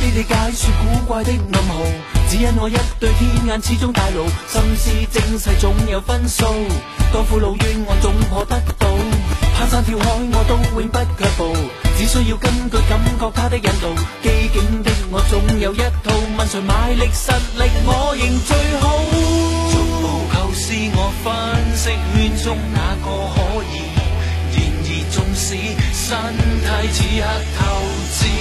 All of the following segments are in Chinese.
你哋解说古怪的暗号，只因我一对天眼始终大路，心思精细总有分数，多苦老冤我总可得到，攀山跳海我都永不却步，只需要根据感觉他的引导，机警的我总有一套，问谁买力实力我仍最好。逐步构思我分析圈中哪个可以，然而纵使身体似黑支。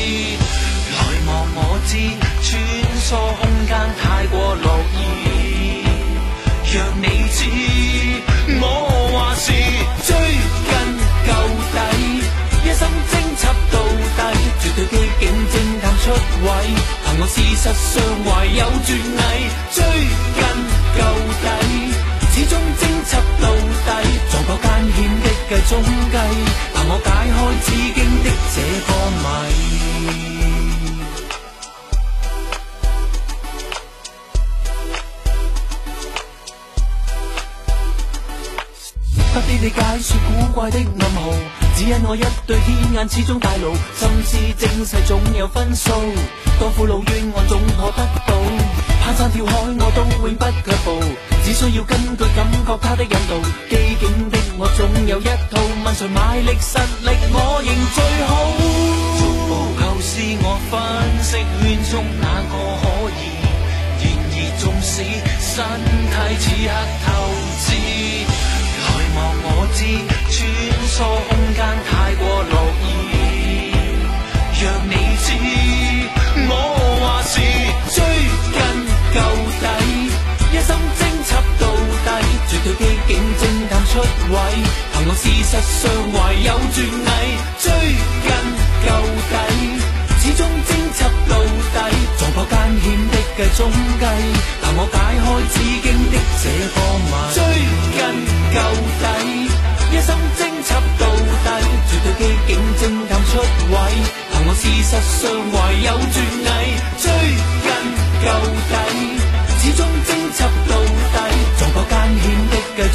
位凭我事实上怀有转艺，追根究底。你解说古怪的暗号，只因我一对天眼始终大路，心思精细总有分数，多苦恼冤我总可得到，攀山跳海我都永不脚步，只需要根据感觉他的引导，机警的我总有一套，问谁买力实力我仍最好。逐步构思我分析圈中哪个可以，然而纵使身体此刻透支。出位，凭我事实上怀有绝艺，追根究底，始终侦缉到底，撞破艰险的计中计，凭我解开纸经的这个谜，追根究底，一心侦缉到底，绝对机警侦探出位，凭我事实上怀有绝艺，追。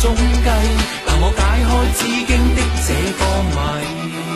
中计，但我解开纸经的这方谜。